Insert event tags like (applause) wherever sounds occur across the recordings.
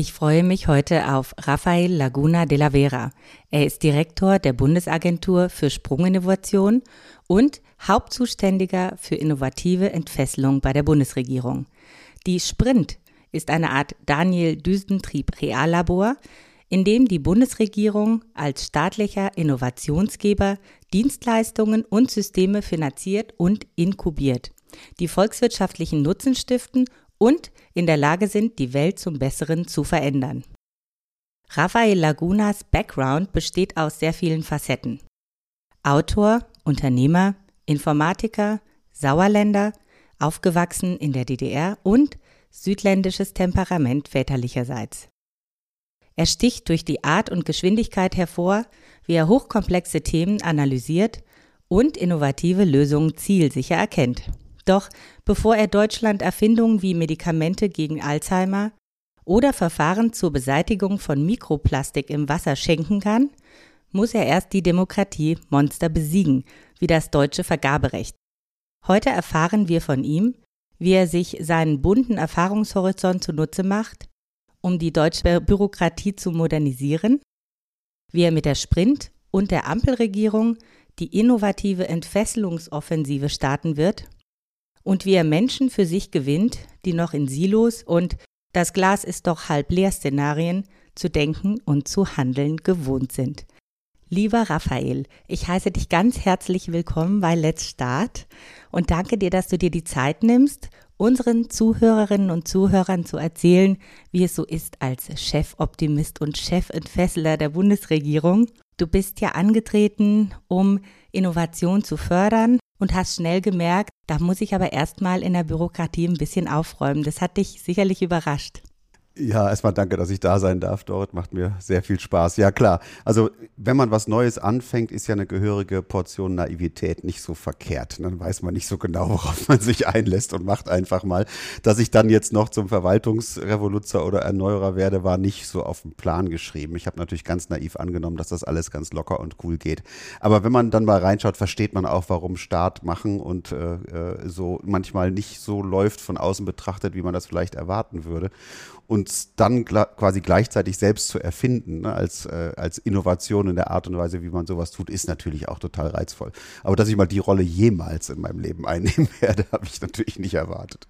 Ich freue mich heute auf Rafael Laguna de la Vera. Er ist Direktor der Bundesagentur für Sprunginnovation und Hauptzuständiger für innovative Entfesselung bei der Bundesregierung. Die Sprint ist eine Art Daniel Düsentrieb Reallabor, in dem die Bundesregierung als staatlicher Innovationsgeber Dienstleistungen und Systeme finanziert und inkubiert, die volkswirtschaftlichen Nutzen stiften und in der Lage sind, die Welt zum Besseren zu verändern. Rafael Lagunas Background besteht aus sehr vielen Facetten. Autor, Unternehmer, Informatiker, Sauerländer, aufgewachsen in der DDR und südländisches Temperament väterlicherseits. Er sticht durch die Art und Geschwindigkeit hervor, wie er hochkomplexe Themen analysiert und innovative Lösungen zielsicher erkennt. Doch bevor er Deutschland Erfindungen wie Medikamente gegen Alzheimer oder Verfahren zur Beseitigung von Mikroplastik im Wasser schenken kann, muss er erst die Demokratie Monster besiegen, wie das deutsche Vergaberecht. Heute erfahren wir von ihm, wie er sich seinen bunten Erfahrungshorizont zunutze macht, um die deutsche Bürokratie zu modernisieren, wie er mit der Sprint und der Ampelregierung die innovative Entfesselungsoffensive starten wird und wie er Menschen für sich gewinnt, die noch in Silos und das Glas ist doch halb leer Szenarien zu denken und zu handeln gewohnt sind. Lieber Raphael, ich heiße dich ganz herzlich willkommen bei Let's Start und danke dir, dass du dir die Zeit nimmst, unseren Zuhörerinnen und Zuhörern zu erzählen, wie es so ist als Chefoptimist und Chefentfesseler der Bundesregierung. Du bist ja angetreten, um Innovation zu fördern und hast schnell gemerkt, da muss ich aber erstmal in der Bürokratie ein bisschen aufräumen. Das hat dich sicherlich überrascht. Ja, erstmal danke, dass ich da sein darf dort. Macht mir sehr viel Spaß. Ja, klar. Also, wenn man was Neues anfängt, ist ja eine gehörige Portion Naivität nicht so verkehrt. Dann weiß man nicht so genau, worauf man sich einlässt und macht einfach mal. Dass ich dann jetzt noch zum Verwaltungsrevoluzer oder Erneuerer werde, war nicht so auf den Plan geschrieben. Ich habe natürlich ganz naiv angenommen, dass das alles ganz locker und cool geht. Aber wenn man dann mal reinschaut, versteht man auch, warum Staat machen und äh, äh so manchmal nicht so läuft von außen betrachtet, wie man das vielleicht erwarten würde und dann quasi gleichzeitig selbst zu erfinden, ne, als, äh, als Innovation in der Art und Weise, wie man sowas tut, ist natürlich auch total reizvoll. Aber dass ich mal die Rolle jemals in meinem Leben einnehmen (laughs) werde, habe ich natürlich nicht erwartet.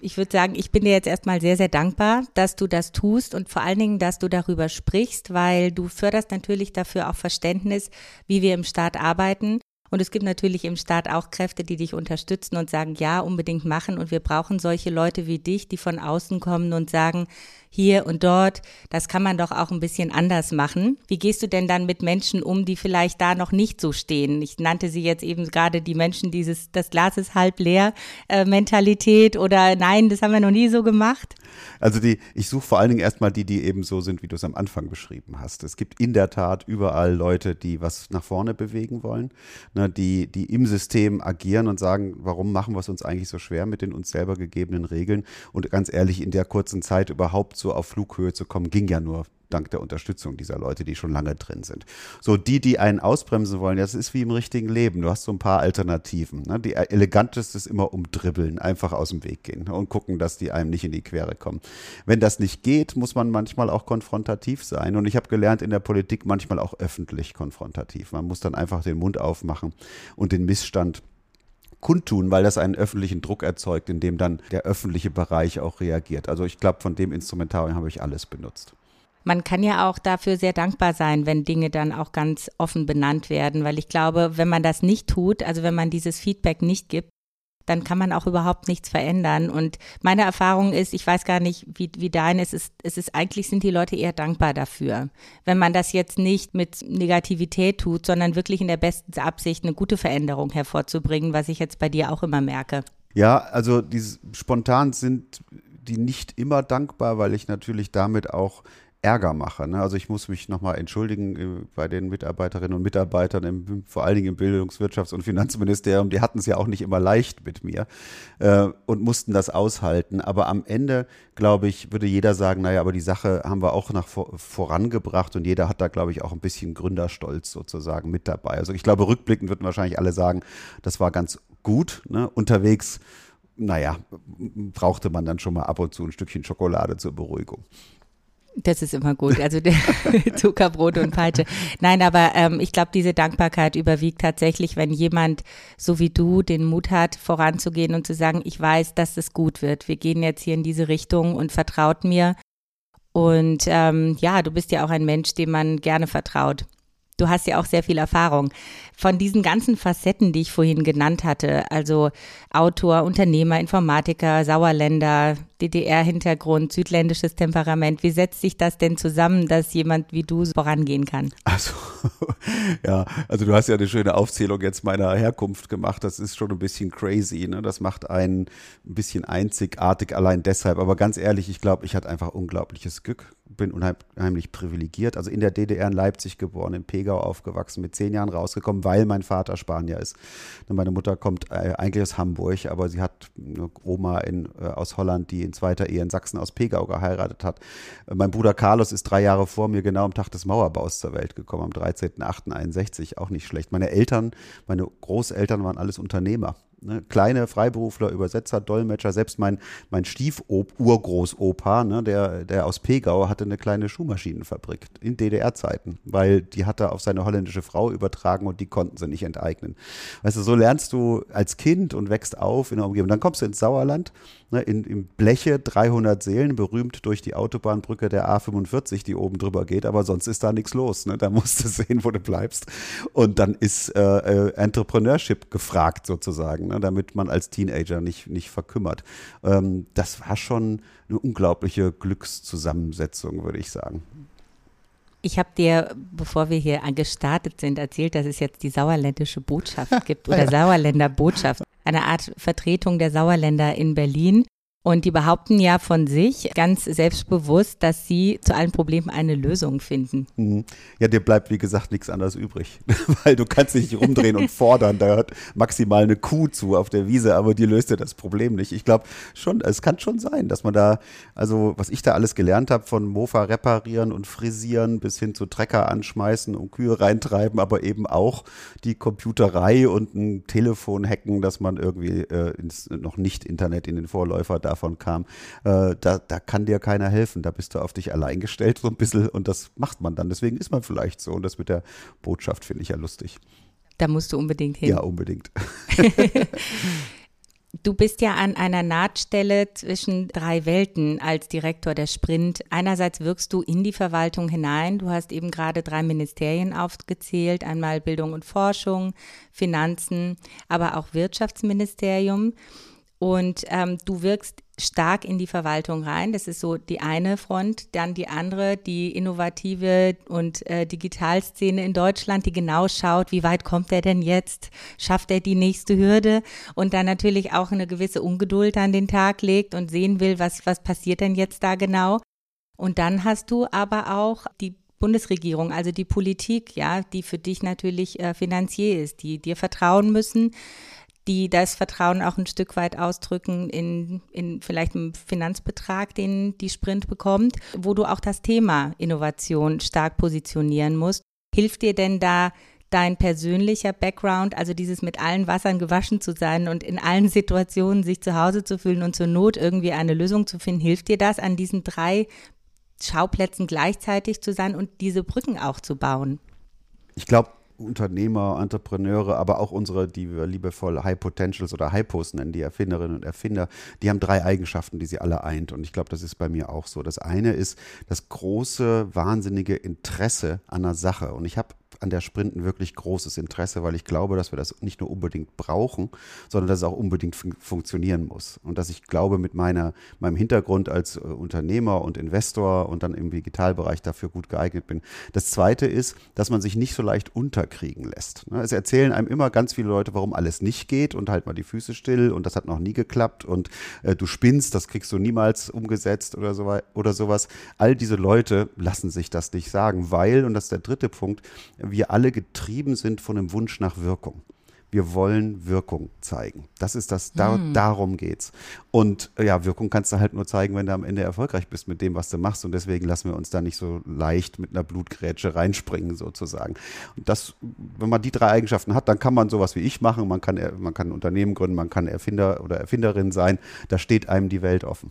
Ich würde sagen, ich bin dir jetzt erstmal sehr, sehr dankbar, dass du das tust und vor allen Dingen, dass du darüber sprichst, weil du förderst natürlich dafür auch Verständnis, wie wir im Staat arbeiten und es gibt natürlich im Staat auch Kräfte, die dich unterstützen und sagen, ja, unbedingt machen. Und wir brauchen solche Leute wie dich, die von außen kommen und sagen, hier und dort, das kann man doch auch ein bisschen anders machen. Wie gehst du denn dann mit Menschen um, die vielleicht da noch nicht so stehen? Ich nannte sie jetzt eben gerade die Menschen, dieses, das Glas ist halb leer äh, Mentalität oder nein, das haben wir noch nie so gemacht. Also die, ich suche vor allen Dingen erstmal die, die eben so sind, wie du es am Anfang beschrieben hast. Es gibt in der Tat überall Leute, die was nach vorne bewegen wollen, ne, die, die im System agieren und sagen, warum machen wir es uns eigentlich so schwer mit den uns selber gegebenen Regeln? Und ganz ehrlich, in der kurzen Zeit überhaupt so auf Flughöhe zu kommen, ging ja nur dank der Unterstützung dieser Leute, die schon lange drin sind. So, die, die einen ausbremsen wollen, das ist wie im richtigen Leben. Du hast so ein paar Alternativen. Ne? Die eleganteste ist immer umdribbeln, einfach aus dem Weg gehen und gucken, dass die einem nicht in die Quere kommen. Wenn das nicht geht, muss man manchmal auch konfrontativ sein. Und ich habe gelernt, in der Politik manchmal auch öffentlich konfrontativ. Man muss dann einfach den Mund aufmachen und den Missstand kundtun, weil das einen öffentlichen Druck erzeugt, in dem dann der öffentliche Bereich auch reagiert. Also ich glaube, von dem Instrumentarium habe ich alles benutzt. Man kann ja auch dafür sehr dankbar sein, wenn Dinge dann auch ganz offen benannt werden, weil ich glaube, wenn man das nicht tut, also wenn man dieses Feedback nicht gibt, dann kann man auch überhaupt nichts verändern. Und meine Erfahrung ist, ich weiß gar nicht, wie, wie dein ist, es ist, ist eigentlich sind die Leute eher dankbar dafür. Wenn man das jetzt nicht mit Negativität tut, sondern wirklich in der besten Absicht eine gute Veränderung hervorzubringen, was ich jetzt bei dir auch immer merke. Ja, also dieses spontan sind die nicht immer dankbar, weil ich natürlich damit auch Ärger mache. Ne? Also ich muss mich nochmal entschuldigen äh, bei den Mitarbeiterinnen und Mitarbeitern, im, vor allen Dingen im Bildungswirtschafts- und Finanzministerium. Die hatten es ja auch nicht immer leicht mit mir äh, und mussten das aushalten. Aber am Ende, glaube ich, würde jeder sagen, naja, aber die Sache haben wir auch nach vorangebracht und jeder hat da, glaube ich, auch ein bisschen Gründerstolz sozusagen mit dabei. Also ich glaube, rückblickend würden wahrscheinlich alle sagen, das war ganz gut. Ne? Unterwegs naja, brauchte man dann schon mal ab und zu ein Stückchen Schokolade zur Beruhigung. Das ist immer gut. Also (laughs) Zuckerbrot und Peitsche. Nein, aber ähm, ich glaube, diese Dankbarkeit überwiegt tatsächlich, wenn jemand so wie du den Mut hat, voranzugehen und zu sagen, ich weiß, dass es gut wird. Wir gehen jetzt hier in diese Richtung und vertraut mir. Und ähm, ja, du bist ja auch ein Mensch, dem man gerne vertraut. Du hast ja auch sehr viel Erfahrung. Von diesen ganzen Facetten, die ich vorhin genannt hatte, also Autor, Unternehmer, Informatiker, Sauerländer, DDR-Hintergrund, südländisches Temperament, wie setzt sich das denn zusammen, dass jemand wie du vorangehen kann? Also, (laughs) ja, also du hast ja eine schöne Aufzählung jetzt meiner Herkunft gemacht. Das ist schon ein bisschen crazy. Ne? Das macht einen ein bisschen einzigartig allein deshalb. Aber ganz ehrlich, ich glaube, ich hatte einfach unglaubliches Glück bin unheimlich privilegiert. Also in der DDR in Leipzig geboren, in Pegau aufgewachsen, mit zehn Jahren rausgekommen, weil mein Vater Spanier ist. Meine Mutter kommt äh, eigentlich aus Hamburg, aber sie hat eine Oma in, äh, aus Holland, die in zweiter Ehe in Sachsen aus Pegau geheiratet hat. Mein Bruder Carlos ist drei Jahre vor mir genau am Tag des Mauerbaus zur Welt gekommen, am 13.08.61, auch nicht schlecht. Meine Eltern, meine Großeltern waren alles Unternehmer. Ne, kleine Freiberufler, Übersetzer, Dolmetscher, selbst mein, mein Stief-Urgroßopa, ne, der, der aus Pegau, hatte eine kleine Schuhmaschinenfabrik in DDR-Zeiten, weil die hat er auf seine holländische Frau übertragen und die konnten sie nicht enteignen. Weißt du, so lernst du als Kind und wächst auf in der Umgebung. Dann kommst du ins Sauerland, ne, in, in Bleche 300 Seelen, berühmt durch die Autobahnbrücke der A45, die oben drüber geht, aber sonst ist da nichts los. Ne? Da musst du (laughs) sehen, wo du bleibst. Und dann ist äh, äh, Entrepreneurship gefragt sozusagen. Ne? damit man als Teenager nicht, nicht verkümmert. Ähm, das war schon eine unglaubliche Glückszusammensetzung, würde ich sagen. Ich habe dir, bevor wir hier gestartet sind, erzählt, dass es jetzt die sauerländische Botschaft gibt (laughs) oder ja. Sauerländer Botschaft, eine Art Vertretung der Sauerländer in Berlin. Und die behaupten ja von sich ganz selbstbewusst, dass sie zu allen Problemen eine Lösung finden. Mhm. Ja, dir bleibt wie gesagt nichts anderes übrig, (laughs) weil du kannst dich nicht rumdrehen und (laughs) fordern. Da hört maximal eine Kuh zu auf der Wiese, aber die löst dir das Problem nicht. Ich glaube schon, es kann schon sein, dass man da, also was ich da alles gelernt habe, von Mofa reparieren und frisieren bis hin zu Trecker anschmeißen und Kühe reintreiben, aber eben auch die Computerei und ein Telefon hacken, dass man irgendwie äh, ins noch nicht Internet in den Vorläufer da davon kam, äh, da, da kann dir keiner helfen. Da bist du auf dich allein gestellt so ein bisschen und das macht man dann. Deswegen ist man vielleicht so und das mit der Botschaft finde ich ja lustig. Da musst du unbedingt hin. Ja, unbedingt. (laughs) Du bist ja an einer Nahtstelle zwischen drei Welten als Direktor der Sprint. Einerseits wirkst du in die Verwaltung hinein. Du hast eben gerade drei Ministerien aufgezählt. Einmal Bildung und Forschung, Finanzen, aber auch Wirtschaftsministerium. Und ähm, du wirkst stark in die Verwaltung rein. Das ist so die eine Front. Dann die andere, die innovative und äh, Digitalszene in Deutschland, die genau schaut, wie weit kommt er denn jetzt? Schafft er die nächste Hürde? Und dann natürlich auch eine gewisse Ungeduld an den Tag legt und sehen will, was, was passiert denn jetzt da genau? Und dann hast du aber auch die Bundesregierung, also die Politik, ja, die für dich natürlich äh, Finanzier ist, die dir vertrauen müssen, die das Vertrauen auch ein Stück weit ausdrücken in, in vielleicht einem Finanzbetrag, den die Sprint bekommt, wo du auch das Thema Innovation stark positionieren musst. Hilft dir denn da dein persönlicher Background, also dieses mit allen Wassern gewaschen zu sein und in allen Situationen sich zu Hause zu fühlen und zur Not irgendwie eine Lösung zu finden, hilft dir das, an diesen drei Schauplätzen gleichzeitig zu sein und diese Brücken auch zu bauen? Ich glaube, Unternehmer, Entrepreneure, aber auch unsere, die wir liebevoll High Potentials oder Hypos nennen, die Erfinderinnen und Erfinder, die haben drei Eigenschaften, die sie alle eint. Und ich glaube, das ist bei mir auch so. Das eine ist das große, wahnsinnige Interesse an einer Sache. Und ich habe an der Sprint ein wirklich großes Interesse, weil ich glaube, dass wir das nicht nur unbedingt brauchen, sondern dass es auch unbedingt fun funktionieren muss. Und dass ich glaube, mit meiner, meinem Hintergrund als äh, Unternehmer und Investor und dann im Digitalbereich dafür gut geeignet bin. Das Zweite ist, dass man sich nicht so leicht unterkriegen lässt. Ne? Es erzählen einem immer ganz viele Leute, warum alles nicht geht und halt mal die Füße still und das hat noch nie geklappt und äh, du spinnst, das kriegst du niemals umgesetzt oder, so, oder sowas. All diese Leute lassen sich das nicht sagen, weil, und das ist der dritte Punkt, wir alle getrieben sind von dem Wunsch nach Wirkung wir wollen Wirkung zeigen. Das ist das, da, hm. darum geht's. Und ja, Wirkung kannst du halt nur zeigen, wenn du am Ende erfolgreich bist mit dem, was du machst. Und deswegen lassen wir uns da nicht so leicht mit einer Blutgrätsche reinspringen, sozusagen. Und das, wenn man die drei Eigenschaften hat, dann kann man sowas wie ich machen. Man kann, man kann ein Unternehmen gründen, man kann Erfinder oder Erfinderin sein. Da steht einem die Welt offen.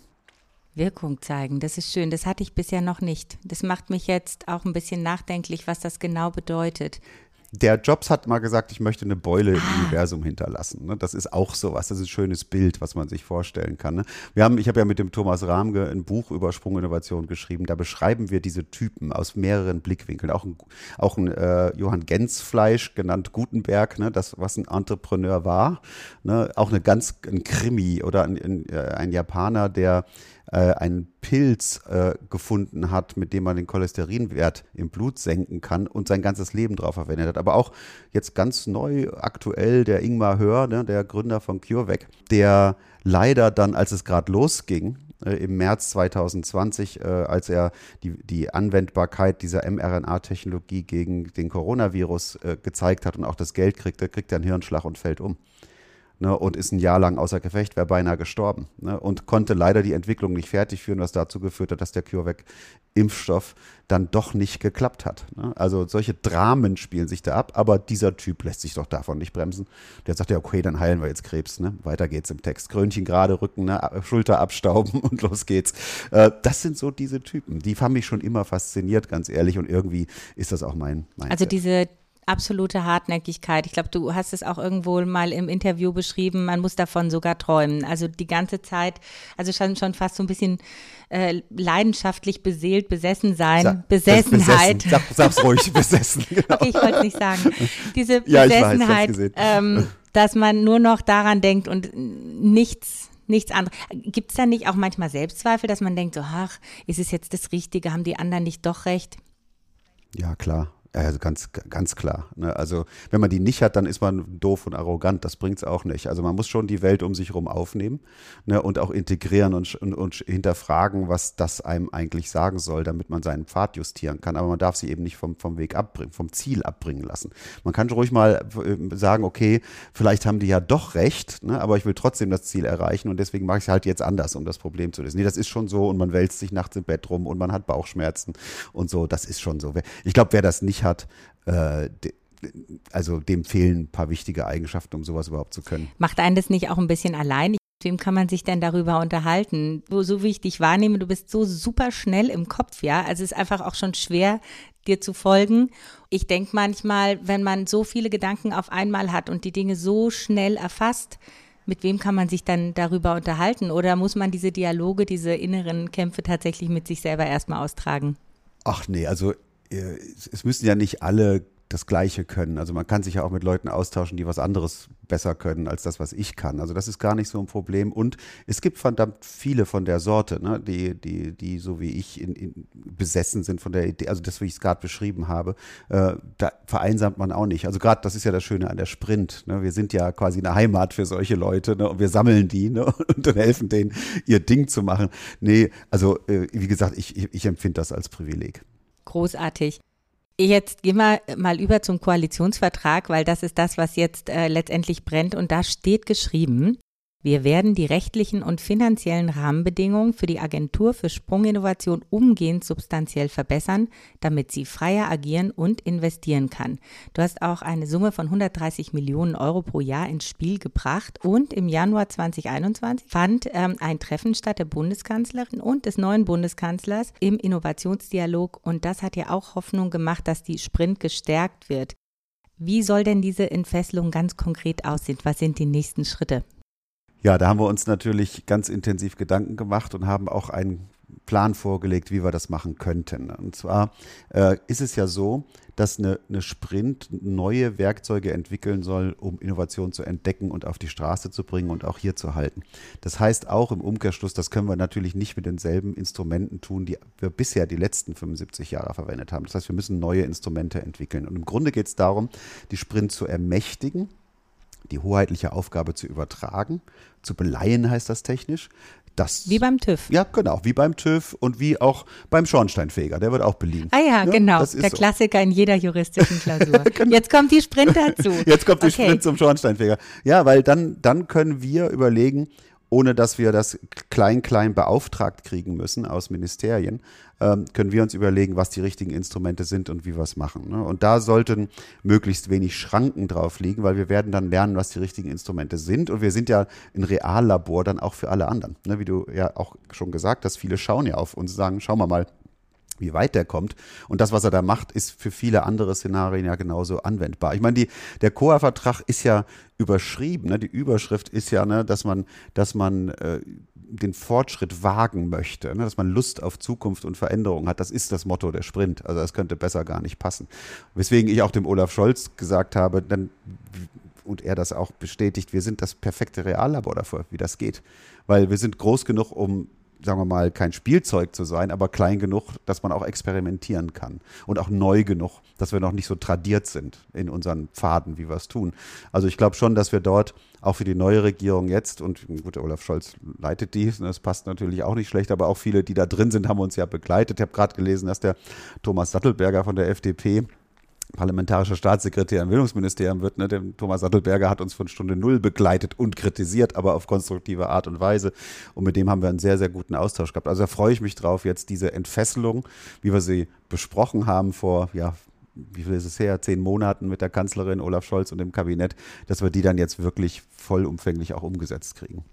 Wirkung zeigen, das ist schön. Das hatte ich bisher noch nicht. Das macht mich jetzt auch ein bisschen nachdenklich, was das genau bedeutet der Jobs hat mal gesagt, ich möchte eine Beule im ah. Universum hinterlassen. Ne? Das ist auch sowas. Das ist ein schönes Bild, was man sich vorstellen kann. Ne? Wir haben, ich habe ja mit dem Thomas Rahmge ein Buch über Sprunginnovation geschrieben. Da beschreiben wir diese Typen aus mehreren Blickwinkeln. Auch ein, auch ein äh, Johann Gensfleisch, genannt Gutenberg, ne? das, was ein Entrepreneur war. Ne? Auch eine ganz, ein Krimi oder ein, ein, äh, ein Japaner, der äh, einen Pilz äh, gefunden hat, mit dem man den Cholesterinwert im Blut senken kann und sein ganzes Leben drauf verwendet hat. Aber auch jetzt ganz neu, aktuell, der Ingmar Hör, ne, der Gründer von CureVac, der leider dann, als es gerade losging, äh, im März 2020, äh, als er die, die Anwendbarkeit dieser mRNA-Technologie gegen den Coronavirus äh, gezeigt hat und auch das Geld kriegt, da kriegt er einen Hirnschlag und fällt um ne, und ist ein Jahr lang außer Gefecht, wäre beinahe gestorben ne, und konnte leider die Entwicklung nicht fertig führen, was dazu geführt hat, dass der CureVac-Impfstoff dann doch nicht geklappt hat. Ne. Also solche Dramen spielen sich da ab, aber dieser Typ lässt sich doch davon nicht bremsen. Der sagt ja, okay, dann heilen wir jetzt Krebs. Ne. Weiter geht's im Text. Krönchen gerade rücken, ne, Schulter abstauben (laughs) und los geht's. Äh, das sind so diese Typen. Die haben mich schon immer fasziniert, ganz ehrlich, und irgendwie ist das auch mein, mein Also diese absolute Hartnäckigkeit. Ich glaube, du hast es auch irgendwo mal im Interview beschrieben, man muss davon sogar träumen. Also die ganze Zeit, also schon, schon fast so ein bisschen äh, leidenschaftlich beseelt, besessen sein, Sa Besessenheit. Besessen. Sag, sag's (laughs) ruhig, besessen. Genau. Okay, ich wollte es nicht sagen. Diese Besessenheit, ja, ähm, dass man nur noch daran denkt und nichts nichts anderes. Gibt es da nicht auch manchmal Selbstzweifel, dass man denkt, so, ach, ist es jetzt das Richtige, haben die anderen nicht doch recht? Ja, klar. Also ganz, ganz klar. Ne? Also wenn man die nicht hat, dann ist man doof und arrogant. Das bringt es auch nicht. Also man muss schon die Welt um sich herum aufnehmen ne? und auch integrieren und, und, und, hinterfragen, was das einem eigentlich sagen soll, damit man seinen Pfad justieren kann. Aber man darf sie eben nicht vom, vom Weg abbringen, vom Ziel abbringen lassen. Man kann ruhig mal äh, sagen, okay, vielleicht haben die ja doch recht, ne? aber ich will trotzdem das Ziel erreichen und deswegen mache ich es halt jetzt anders, um das Problem zu lösen. Nee, das ist schon so und man wälzt sich nachts im Bett rum und man hat Bauchschmerzen und so. Das ist schon so. Ich glaube, wer das nicht hat, äh, also dem fehlen ein paar wichtige Eigenschaften, um sowas überhaupt zu können. Macht einen das nicht auch ein bisschen allein? Mit wem kann man sich denn darüber unterhalten? So, so wie ich dich wahrnehme, du bist so super schnell im Kopf, ja. Also es ist einfach auch schon schwer, dir zu folgen. Ich denke manchmal, wenn man so viele Gedanken auf einmal hat und die Dinge so schnell erfasst, mit wem kann man sich dann darüber unterhalten? Oder muss man diese Dialoge, diese inneren Kämpfe tatsächlich mit sich selber erstmal austragen? Ach nee, also es müssen ja nicht alle das Gleiche können. Also man kann sich ja auch mit Leuten austauschen, die was anderes besser können als das, was ich kann. Also das ist gar nicht so ein Problem. Und es gibt verdammt viele von der Sorte, ne, die, die, die so wie ich in, in besessen sind von der Idee, also das, wie ich es gerade beschrieben habe, äh, da vereinsamt man auch nicht. Also gerade das ist ja das Schöne an der Sprint. Ne? Wir sind ja quasi eine Heimat für solche Leute ne? und wir sammeln die ne? (laughs) und dann helfen denen, ihr Ding zu machen. Nee, also äh, wie gesagt, ich, ich, ich empfinde das als Privileg. Großartig. Jetzt gehen wir mal über zum Koalitionsvertrag, weil das ist das, was jetzt äh, letztendlich brennt. Und da steht geschrieben, wir werden die rechtlichen und finanziellen Rahmenbedingungen für die Agentur für Sprunginnovation umgehend substanziell verbessern, damit sie freier agieren und investieren kann. Du hast auch eine Summe von 130 Millionen Euro pro Jahr ins Spiel gebracht und im Januar 2021 fand ähm, ein Treffen statt der Bundeskanzlerin und des neuen Bundeskanzlers im Innovationsdialog und das hat ja auch Hoffnung gemacht, dass die Sprint gestärkt wird. Wie soll denn diese Entfesselung ganz konkret aussehen? Was sind die nächsten Schritte? Ja, da haben wir uns natürlich ganz intensiv Gedanken gemacht und haben auch ein Plan vorgelegt, wie wir das machen könnten. Und zwar äh, ist es ja so, dass eine, eine, Sprint neue Werkzeuge entwickeln soll, um Innovation zu entdecken und auf die Straße zu bringen und auch hier zu halten. Das heißt auch im Umkehrschluss, das können wir natürlich nicht mit denselben Instrumenten tun, die wir bisher die letzten 75 Jahre verwendet haben. Das heißt, wir müssen neue Instrumente entwickeln. Und im Grunde geht es darum, die Sprint zu ermächtigen, die hoheitliche Aufgabe zu übertragen, zu beleihen heißt das technisch, das, wie beim TÜV. Ja, genau, wie beim TÜV und wie auch beim Schornsteinfeger, der wird auch beliehen. Ah ja, ja genau, der so. Klassiker in jeder juristischen (laughs) Klausur. genau. Jetzt kommt die Sprint dazu. (laughs) Jetzt kommt die okay. Sprint zum Schornsteinfeger. Ja, weil dann, dann können wir überlegen, ohne dass wir das klein-klein beauftragt kriegen müssen aus Ministerien, ähm, können wir uns überlegen, was die richtigen Instrumente sind und wie wir es machen. Ne? Und da sollten möglichst wenig Schranken drauf liegen, weil wir werden dann lernen, was die richtigen Instrumente sind. Und wir sind ja ein Reallabor dann auch für alle anderen. Ne? Wie du ja auch schon gesagt hast, viele schauen ja auf uns und sagen, schauen wir mal, wie weit der kommt. Und das, was er da macht, ist für viele andere Szenarien ja genauso anwendbar. Ich meine, die, der COA-Vertrag ist ja überschrieben. Ne? Die Überschrift ist ja, ne, dass man, dass man äh, den Fortschritt wagen möchte, ne? dass man Lust auf Zukunft und Veränderung hat. Das ist das Motto der Sprint. Also das könnte besser gar nicht passen. Weswegen ich auch dem Olaf Scholz gesagt habe, dann und er das auch bestätigt, wir sind das perfekte Reallabor dafür, wie das geht. Weil wir sind groß genug, um sagen wir mal, kein Spielzeug zu sein, aber klein genug, dass man auch experimentieren kann. Und auch neu genug, dass wir noch nicht so tradiert sind in unseren Pfaden, wie wir es tun. Also ich glaube schon, dass wir dort auch für die neue Regierung jetzt, und gut, Olaf Scholz leitet die, das passt natürlich auch nicht schlecht, aber auch viele, die da drin sind, haben uns ja begleitet. Ich habe gerade gelesen, dass der Thomas Sattelberger von der FDP parlamentarischer Staatssekretär im Bildungsministerium wird. Ne? Der Thomas Sattelberger hat uns von Stunde Null begleitet und kritisiert, aber auf konstruktive Art und Weise. Und mit dem haben wir einen sehr, sehr guten Austausch gehabt. Also da freue ich mich drauf, jetzt diese Entfesselung, wie wir sie besprochen haben vor, ja, wie viel ist es her, zehn Monaten mit der Kanzlerin Olaf Scholz und dem Kabinett, dass wir die dann jetzt wirklich vollumfänglich auch umgesetzt kriegen.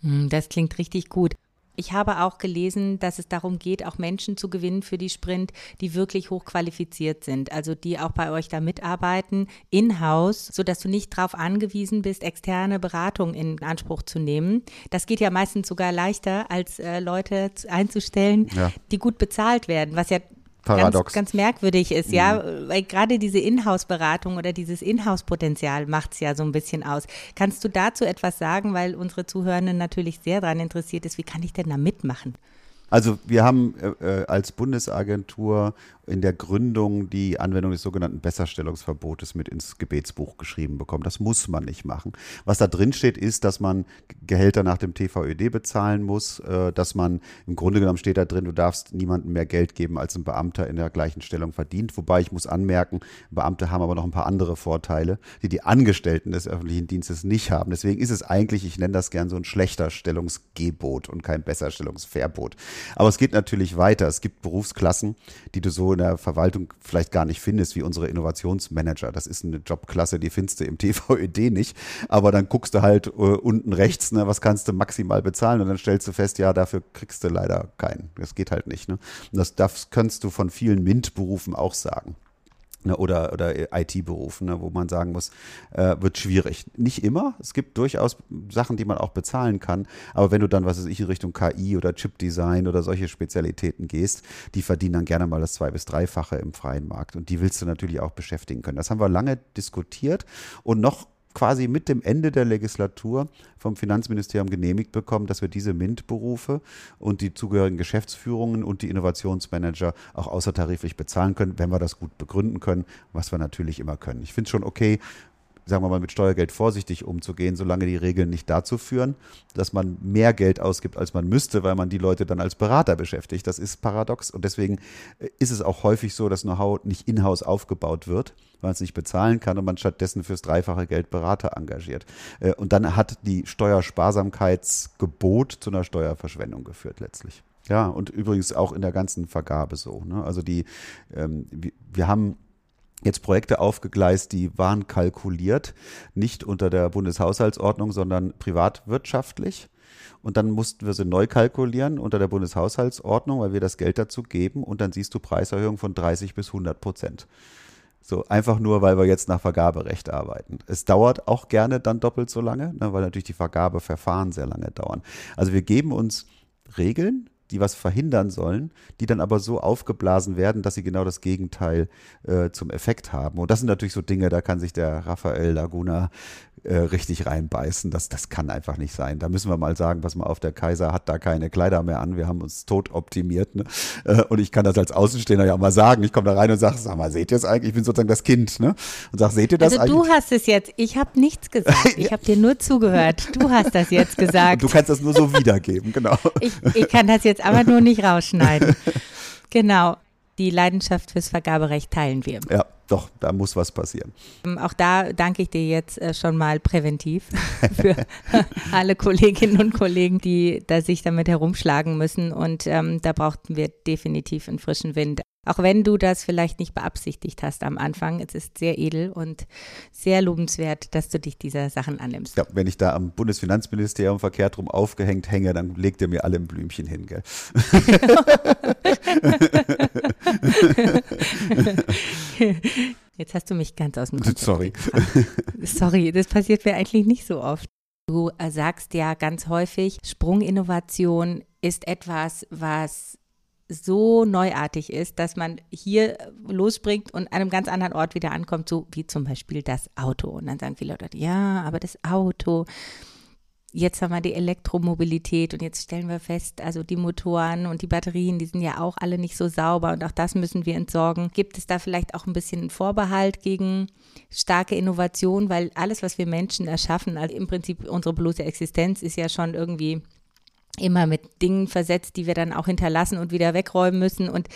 Hm, das klingt richtig gut. Ich habe auch gelesen, dass es darum geht, auch Menschen zu gewinnen für die Sprint, die wirklich hochqualifiziert sind, also die auch bei euch da mitarbeiten, in-house, sodass du nicht darauf angewiesen bist, externe Beratung in Anspruch zu nehmen. Das geht ja meistens sogar leichter, als äh, Leute einzustellen, ja. die gut bezahlt werden, was ja Paradox. Ganz, ganz merkwürdig ist, mhm. ja, weil gerade diese Inhouse-Beratung oder dieses Inhouse-Potenzial macht es ja so ein bisschen aus. Kannst du dazu etwas sagen, weil unsere Zuhörenden natürlich sehr daran interessiert ist, wie kann ich denn da mitmachen? Also wir haben äh, äh als Bundesagentur in der Gründung die Anwendung des sogenannten Besserstellungsverbotes mit ins Gebetsbuch geschrieben bekommen. Das muss man nicht machen. Was da drin steht, ist, dass man Gehälter nach dem TVÖD bezahlen muss, äh, dass man im Grunde genommen steht da drin, du darfst niemandem mehr Geld geben, als ein Beamter in der gleichen Stellung verdient. Wobei ich muss anmerken, Beamte haben aber noch ein paar andere Vorteile, die die Angestellten des öffentlichen Dienstes nicht haben. Deswegen ist es eigentlich, ich nenne das gern so ein schlechter Stellungsgebot und kein Besserstellungsverbot. Aber es geht natürlich weiter. Es gibt Berufsklassen, die du so in der Verwaltung vielleicht gar nicht findest, wie unsere Innovationsmanager. Das ist eine Jobklasse, die findest du im (laughs) TVÖD nicht. Aber dann guckst du halt äh, unten rechts, ne, was kannst du maximal bezahlen und dann stellst du fest, ja, dafür kriegst du leider keinen. Das geht halt nicht. Ne? Und das, das kannst du von vielen MINT-Berufen auch sagen ne, oder, oder IT-Berufen, ne, wo man sagen muss, äh, wird schwierig. Nicht immer. Es gibt durchaus Sachen, die man auch bezahlen kann. Aber wenn du dann, was weiß ich, in Richtung KI oder Chip-Design oder solche Spezialitäten gehst, die verdienen dann gerne mal das zwei- bis dreifache im freien Markt. Und die willst du natürlich auch beschäftigen können. Das haben wir lange diskutiert und noch quasi mit dem Ende der Legislatur vom Finanzministerium genehmigt bekommen, dass wir diese MINT-Berufe und die zugehörigen Geschäftsführungen und die Innovationsmanager auch außertariflich bezahlen können, wenn wir das gut begründen können, was wir natürlich immer können. Ich finde es schon okay, sagen wir mal, mit Steuergeld vorsichtig umzugehen, solange die Regeln nicht dazu führen, dass man mehr Geld ausgibt, als man müsste, weil man die Leute dann als Berater beschäftigt. Das ist paradox und deswegen äh, ist es auch häufig so, dass Know-how nicht in-house aufgebaut wird, weil es nicht bezahlen kann und man stattdessen fürs dreifache Geld Berater engagiert. Äh, und dann hat die Steuersparsamkeitsgebot zu einer Steuerverschwendung geführt letztlich. Ja, und übrigens auch in der ganzen Vergabe so. Ne? Also die, ähm, wir, wir haben jetzt Projekte aufgegleist, die waren kalkuliert, nicht unter der Bundeshaushaltsordnung, sondern privatwirtschaftlich. Und dann mussten wir sie neu kalkulieren unter der Bundeshaushaltsordnung, weil wir das Geld dazu geben. Und dann siehst du Preiserhöhungen von 30 bis 100 Prozent. So, einfach nur, weil wir jetzt nach Vergaberecht arbeiten. Es dauert auch gerne dann doppelt so lange, ne, weil natürlich die Vergabeverfahren sehr lange dauern. Also wir geben uns Regeln, die was verhindern sollen, die dann aber so aufgeblasen werden, dass sie genau das Gegenteil äh, zum Effekt haben. Und das sind natürlich so Dinge, da kann sich der Raphael Laguna äh, richtig reinbeißen. Das, das kann einfach nicht sein. Da müssen wir mal sagen, was mal auf, der Kaiser hat da keine Kleider mehr an. Wir haben uns tot optimiert. Ne? Äh, und ich kann das als Außenstehender ja auch mal sagen. Ich komme da rein und sage, sag mal, seht ihr es eigentlich? Ich bin sozusagen das Kind. Ne? Und sage, seht ihr das also eigentlich? du hast es jetzt. Ich habe nichts gesagt. Ich habe dir nur zugehört. Du hast das jetzt (laughs) gesagt. Du kannst das nur so wiedergeben, genau. Ich, ich kann das jetzt aber nur nicht rausschneiden. Genau. Die Leidenschaft fürs Vergaberecht teilen wir. Ja, doch, da muss was passieren. Ähm, auch da danke ich dir jetzt äh, schon mal präventiv (laughs) für (laughs) alle Kolleginnen und Kollegen, die da sich damit herumschlagen müssen. Und ähm, da brauchten wir definitiv einen frischen Wind. Auch wenn du das vielleicht nicht beabsichtigt hast am Anfang, es ist sehr edel und sehr lobenswert, dass du dich dieser Sachen annimmst. Ja, wenn ich da am Bundesfinanzministerium verkehrt rum aufgehängt hänge, dann legt er mir alle ein Blümchen hin, gell? (laughs) (laughs) Jetzt hast du mich ganz aus dem Konzept Sorry. Sorry, das passiert mir eigentlich nicht so oft. Du äh, sagst ja ganz häufig, Sprunginnovation ist etwas, was so neuartig ist, dass man hier losspringt und an einem ganz anderen Ort wieder ankommt, so wie zum Beispiel das Auto. Und dann sagen viele Leute, ja, aber das Auto, jetzt haben wir die Elektromobilität und jetzt stellen wir fest, also die Motoren und die Batterien, die sind ja auch alle nicht so sauber und auch das müssen wir entsorgen. Gibt es da vielleicht auch ein bisschen Vorbehalt gegen starke Innovation, weil alles, was wir Menschen erschaffen, also im Prinzip unsere bloße Existenz ist ja schon irgendwie immer mit Dingen versetzt, die wir dann auch hinterlassen und wieder wegräumen müssen. Und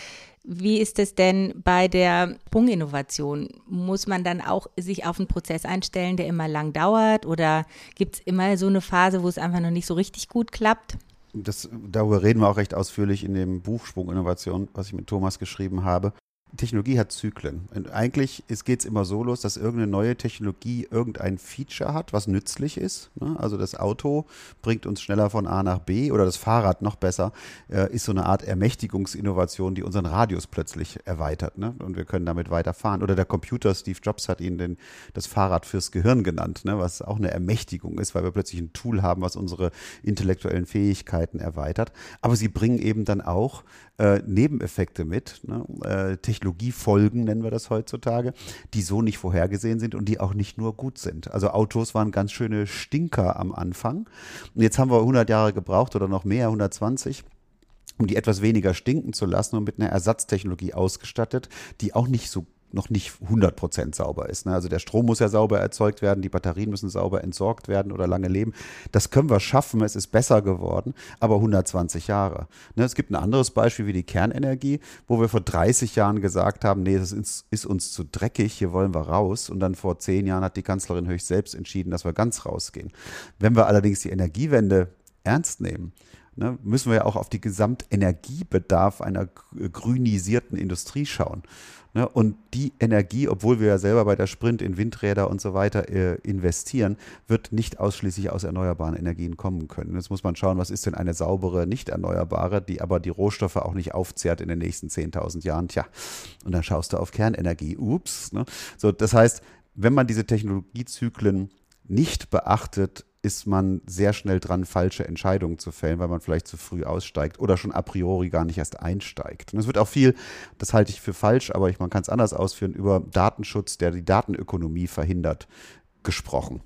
wie ist es denn bei der Sprunginnovation? Muss man dann auch sich auf einen Prozess einstellen, der immer lang dauert? Oder gibt es immer so eine Phase, wo es einfach noch nicht so richtig gut klappt? Das, darüber reden wir auch recht ausführlich in dem Buch Sprunginnovation, was ich mit Thomas geschrieben habe. Technologie hat Zyklen. Und eigentlich geht es immer so los, dass irgendeine neue Technologie irgendein Feature hat, was nützlich ist. Ne? Also das Auto bringt uns schneller von A nach B oder das Fahrrad noch besser, äh, ist so eine Art Ermächtigungsinnovation, die unseren Radius plötzlich erweitert. Ne? Und wir können damit weiterfahren. Oder der Computer, Steve Jobs hat ihn den, das Fahrrad fürs Gehirn genannt, ne? was auch eine Ermächtigung ist, weil wir plötzlich ein Tool haben, was unsere intellektuellen Fähigkeiten erweitert. Aber sie bringen eben dann auch äh, Nebeneffekte mit, ne? äh, Technologiefolgen nennen wir das heutzutage, die so nicht vorhergesehen sind und die auch nicht nur gut sind. Also Autos waren ganz schöne Stinker am Anfang. Und jetzt haben wir 100 Jahre gebraucht oder noch mehr, 120 um die etwas weniger stinken zu lassen und mit einer Ersatztechnologie ausgestattet, die auch nicht so noch nicht 100% sauber ist. Ne? Also der Strom muss ja sauber erzeugt werden, die Batterien müssen sauber entsorgt werden oder lange leben. Das können wir schaffen, es ist besser geworden, aber 120 Jahre. Ne? Es gibt ein anderes Beispiel wie die Kernenergie, wo wir vor 30 Jahren gesagt haben, nee, das ist, ist uns zu dreckig, hier wollen wir raus. Und dann vor zehn Jahren hat die Kanzlerin höchst selbst entschieden, dass wir ganz rausgehen. Wenn wir allerdings die Energiewende ernst nehmen, ne, müssen wir ja auch auf den Gesamtenergiebedarf einer grünisierten Industrie schauen. Ne? Und die Energie, obwohl wir ja selber bei der Sprint in Windräder und so weiter äh, investieren, wird nicht ausschließlich aus erneuerbaren Energien kommen können. Jetzt muss man schauen, was ist denn eine saubere, nicht erneuerbare, die aber die Rohstoffe auch nicht aufzehrt in den nächsten 10.000 Jahren. Tja, und dann schaust du auf Kernenergie. Ups. Ne? So, das heißt, wenn man diese Technologiezyklen nicht beachtet, ist man sehr schnell dran, falsche Entscheidungen zu fällen, weil man vielleicht zu früh aussteigt oder schon a priori gar nicht erst einsteigt. Und es wird auch viel, das halte ich für falsch, aber ich, man kann es anders ausführen, über Datenschutz, der die Datenökonomie verhindert, gesprochen.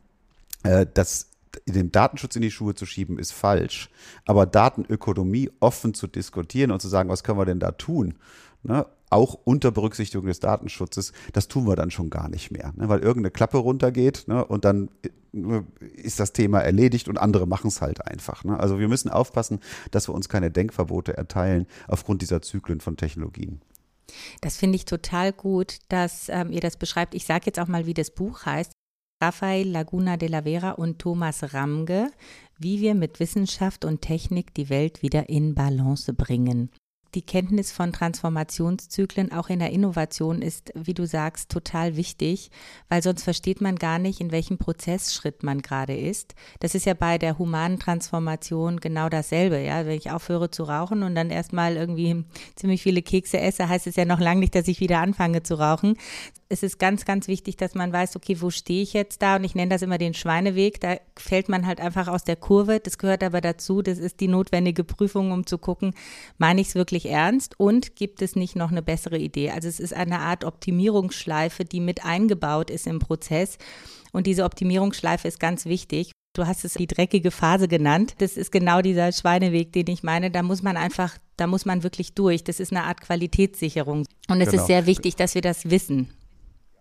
Äh, das dem Datenschutz in die Schuhe zu schieben, ist falsch. Aber Datenökonomie offen zu diskutieren und zu sagen, was können wir denn da tun? Ne? Auch unter Berücksichtigung des Datenschutzes, das tun wir dann schon gar nicht mehr, ne? weil irgendeine Klappe runtergeht ne? und dann äh, ist das Thema erledigt und andere machen es halt einfach. Ne? Also wir müssen aufpassen, dass wir uns keine Denkverbote erteilen aufgrund dieser Zyklen von Technologien. Das finde ich total gut, dass ähm, ihr das beschreibt. Ich sage jetzt auch mal, wie das Buch heißt. Rafael Laguna de la Vera und Thomas Ramge, wie wir mit Wissenschaft und Technik die Welt wieder in Balance bringen die Kenntnis von Transformationszyklen auch in der Innovation ist, wie du sagst, total wichtig, weil sonst versteht man gar nicht, in welchem Prozessschritt man gerade ist. Das ist ja bei der humanen Transformation genau dasselbe, ja. Wenn ich aufhöre zu rauchen und dann erstmal irgendwie ziemlich viele Kekse esse, heißt es ja noch lange nicht, dass ich wieder anfange zu rauchen. Es ist ganz, ganz wichtig, dass man weiß, okay, wo stehe ich jetzt da? Und ich nenne das immer den Schweineweg. Da fällt man halt einfach aus der Kurve. Das gehört aber dazu. Das ist die notwendige Prüfung, um zu gucken, meine ich es wirklich ernst und gibt es nicht noch eine bessere Idee? Also es ist eine Art Optimierungsschleife, die mit eingebaut ist im Prozess. Und diese Optimierungsschleife ist ganz wichtig. Du hast es die dreckige Phase genannt. Das ist genau dieser Schweineweg, den ich meine. Da muss man einfach, da muss man wirklich durch. Das ist eine Art Qualitätssicherung. Und es genau. ist sehr wichtig, dass wir das wissen.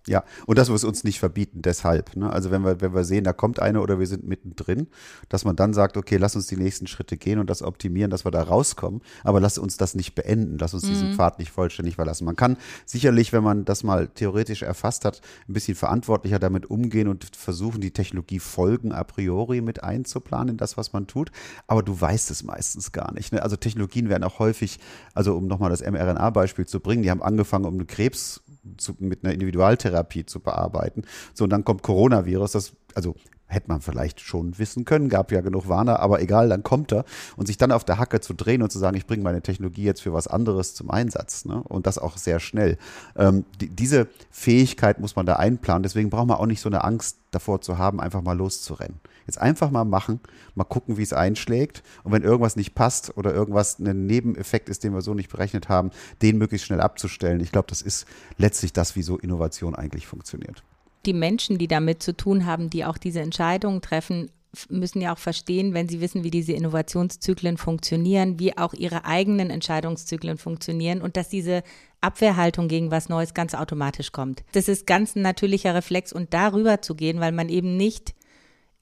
Ja, und dass wir es uns nicht verbieten, deshalb. Ne? Also wenn wir, wenn wir sehen, da kommt eine oder wir sind mittendrin, dass man dann sagt, okay, lass uns die nächsten Schritte gehen und das optimieren, dass wir da rauskommen, aber lass uns das nicht beenden, lass uns mhm. diesen Pfad nicht vollständig verlassen. Man kann sicherlich, wenn man das mal theoretisch erfasst hat, ein bisschen verantwortlicher damit umgehen und versuchen, die Technologiefolgen a priori mit einzuplanen in das, was man tut, aber du weißt es meistens gar nicht. Ne? Also Technologien werden auch häufig, also um nochmal das mRNA-Beispiel zu bringen, die haben angefangen, um eine Krebs zu, mit einer Individualtherapie zu bearbeiten. So, und dann kommt Coronavirus, das, also hätte man vielleicht schon wissen können, gab ja genug Warner, aber egal, dann kommt er und sich dann auf der Hacke zu drehen und zu sagen, ich bringe meine Technologie jetzt für was anderes zum Einsatz ne? und das auch sehr schnell. Ähm, die, diese Fähigkeit muss man da einplanen, deswegen braucht man auch nicht so eine Angst davor zu haben, einfach mal loszurennen. Jetzt einfach mal machen, mal gucken, wie es einschlägt. Und wenn irgendwas nicht passt oder irgendwas ein Nebeneffekt ist, den wir so nicht berechnet haben, den möglichst schnell abzustellen. Ich glaube, das ist letztlich das, wie so Innovation eigentlich funktioniert. Die Menschen, die damit zu tun haben, die auch diese Entscheidungen treffen, müssen ja auch verstehen, wenn sie wissen, wie diese Innovationszyklen funktionieren, wie auch ihre eigenen Entscheidungszyklen funktionieren und dass diese Abwehrhaltung gegen was Neues ganz automatisch kommt. Das ist ganz ein natürlicher Reflex und darüber zu gehen, weil man eben nicht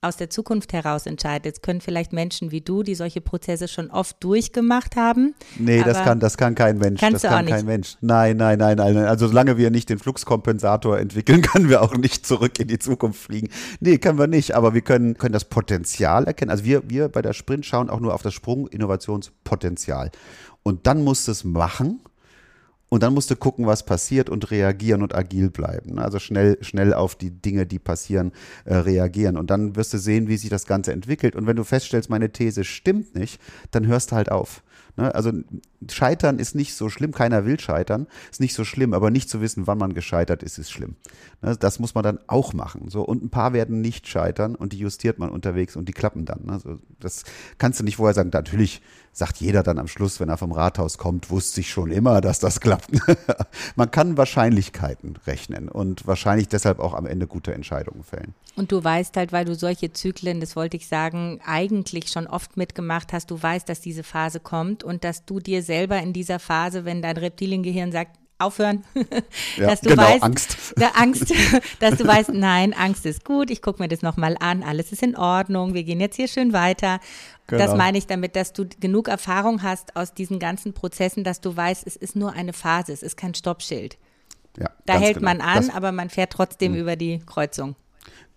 aus der Zukunft heraus entscheidet. Es können vielleicht Menschen wie du, die solche Prozesse schon oft durchgemacht haben. Nee, das kann, das kann kein Mensch. Kannst das kann kein Mensch. Nein, nein, nein, nein. Also solange wir nicht den Fluxkompensator entwickeln, (laughs) können wir auch nicht zurück in die Zukunft fliegen. Nee, können wir nicht. Aber wir können, können das Potenzial erkennen. Also wir, wir bei der Sprint schauen auch nur auf das Sprung-Innovationspotenzial. Und dann musst du es machen und dann musst du gucken, was passiert und reagieren und agil bleiben. Also schnell, schnell auf die Dinge, die passieren, äh, reagieren. Und dann wirst du sehen, wie sich das Ganze entwickelt. Und wenn du feststellst, meine These stimmt nicht, dann hörst du halt auf. Ne? Also Scheitern ist nicht so schlimm, keiner will scheitern, ist nicht so schlimm, aber nicht zu wissen, wann man gescheitert ist, ist schlimm. Ne? Das muss man dann auch machen. So, und ein paar werden nicht scheitern und die justiert man unterwegs und die klappen dann. Also das kannst du nicht vorher sagen. Natürlich sagt jeder dann am Schluss, wenn er vom Rathaus kommt, wusste ich schon immer, dass das klappt. (laughs) man kann Wahrscheinlichkeiten rechnen und wahrscheinlich deshalb auch am Ende gute Entscheidungen fällen. Und du weißt halt, weil du solche Zyklen, das wollte ich sagen, eigentlich schon oft mitgemacht hast, du weißt, dass diese Phase kommt und dass du dir selber in dieser Phase, wenn dein Reptiliengehirn sagt, aufhören, ja, dass du genau, weißt, Angst. Angst, (laughs) dass du weißt, nein, Angst ist gut, ich gucke mir das nochmal an, alles ist in Ordnung, wir gehen jetzt hier schön weiter. Genau. Das meine ich damit, dass du genug Erfahrung hast aus diesen ganzen Prozessen, dass du weißt, es ist nur eine Phase, es ist kein Stoppschild. Ja, da hält genau. man an, das, aber man fährt trotzdem mh. über die Kreuzung.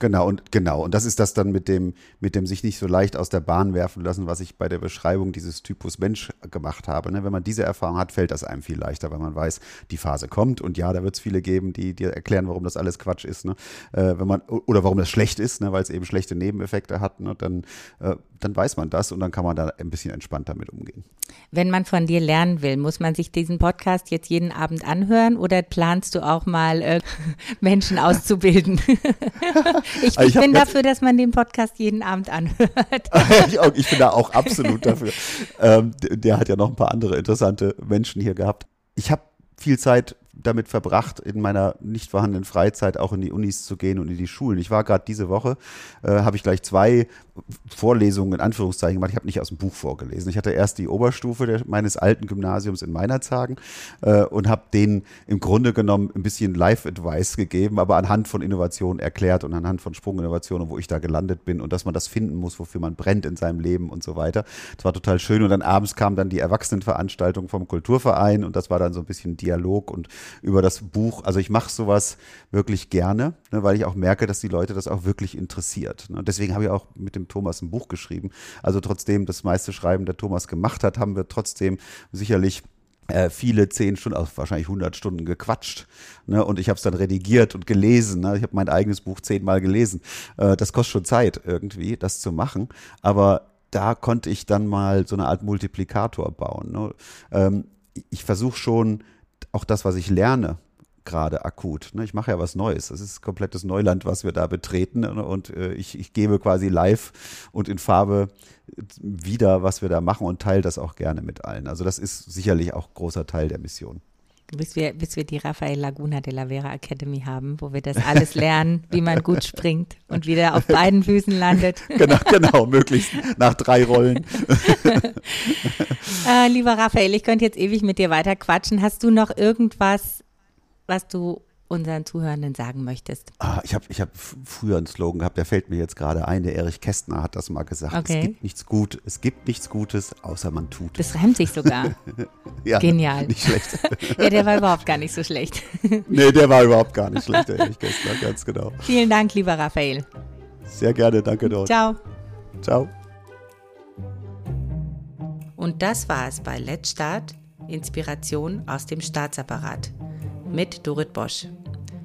Genau, und genau. Und das ist das dann mit dem, mit dem sich nicht so leicht aus der Bahn werfen lassen, was ich bei der Beschreibung dieses Typus Mensch gemacht habe. Ne? Wenn man diese Erfahrung hat, fällt das einem viel leichter, weil man weiß, die Phase kommt und ja, da wird es viele geben, die dir erklären, warum das alles Quatsch ist. Ne? Äh, wenn man, oder warum das schlecht ist, ne? weil es eben schlechte Nebeneffekte hat, ne? dann, äh, dann weiß man das und dann kann man da ein bisschen entspannt damit umgehen. Wenn man von dir lernen will, muss man sich diesen Podcast jetzt jeden Abend anhören oder planst du auch mal äh, (laughs) Menschen auszubilden? (laughs) Ich, ich, ich bin dafür, dass man den Podcast jeden Abend anhört. (laughs) ich, ich bin da auch absolut dafür. Ähm, der hat ja noch ein paar andere interessante Menschen hier gehabt. Ich habe viel Zeit damit verbracht, in meiner nicht vorhandenen Freizeit auch in die Unis zu gehen und in die Schulen. Ich war gerade diese Woche, äh, habe ich gleich zwei Vorlesungen in Anführungszeichen gemacht. Ich habe nicht aus dem Buch vorgelesen. Ich hatte erst die Oberstufe der, meines alten Gymnasiums in Meinerzhagen äh, und habe denen im Grunde genommen ein bisschen Live-Advice gegeben, aber anhand von Innovationen erklärt und anhand von Sprunginnovationen, wo ich da gelandet bin und dass man das finden muss, wofür man brennt in seinem Leben und so weiter. Das war total schön. Und dann abends kam dann die Erwachsenenveranstaltung vom Kulturverein und das war dann so ein bisschen Dialog und über das Buch. Also ich mache sowas wirklich gerne, ne, weil ich auch merke, dass die Leute das auch wirklich interessiert. Ne. Deswegen habe ich auch mit dem Thomas ein Buch geschrieben. Also trotzdem das meiste Schreiben der Thomas gemacht hat, haben wir trotzdem sicherlich äh, viele zehn Stunden, also wahrscheinlich 100 Stunden gequatscht. Ne? Und ich habe es dann redigiert und gelesen. Ne? Ich habe mein eigenes Buch zehnmal gelesen. Äh, das kostet schon Zeit irgendwie, das zu machen. Aber da konnte ich dann mal so eine Art Multiplikator bauen. Ne? Ähm, ich versuche schon auch das, was ich lerne, gerade akut. Ne? Ich mache ja was Neues. Das ist komplettes Neuland, was wir da betreten. Ne? Und äh, ich, ich gebe quasi live und in Farbe wieder, was wir da machen und teile das auch gerne mit allen. Also das ist sicherlich auch großer Teil der Mission. Bis wir, bis wir die Rafael Laguna de la Vera Academy haben, wo wir das alles (laughs) lernen, wie man gut springt und wieder auf (laughs) beiden Füßen landet. Genau, genau, möglichst nach drei Rollen. (laughs) äh, lieber Raphael, ich könnte jetzt ewig mit dir weiter quatschen. Hast du noch irgendwas, was du unseren Zuhörenden sagen möchtest? Ah, ich habe ich hab früher einen Slogan gehabt, der fällt mir jetzt gerade ein. Der Erich Kästner hat das mal gesagt. Okay. Es gibt nichts gut, es gibt nichts Gutes, außer man tut. Das reimt sich sogar. (laughs) ja, Genial. Nicht schlecht. (laughs) ja, der war überhaupt gar nicht so schlecht. (laughs) nee, der war überhaupt gar nicht schlecht, der Erich Kästner, ganz genau. Vielen Dank, lieber Raphael. Sehr gerne, danke dort. Ciao. Ciao. Und das war es bei Let's Start, Inspiration aus dem Staatsapparat mit Dorit Bosch.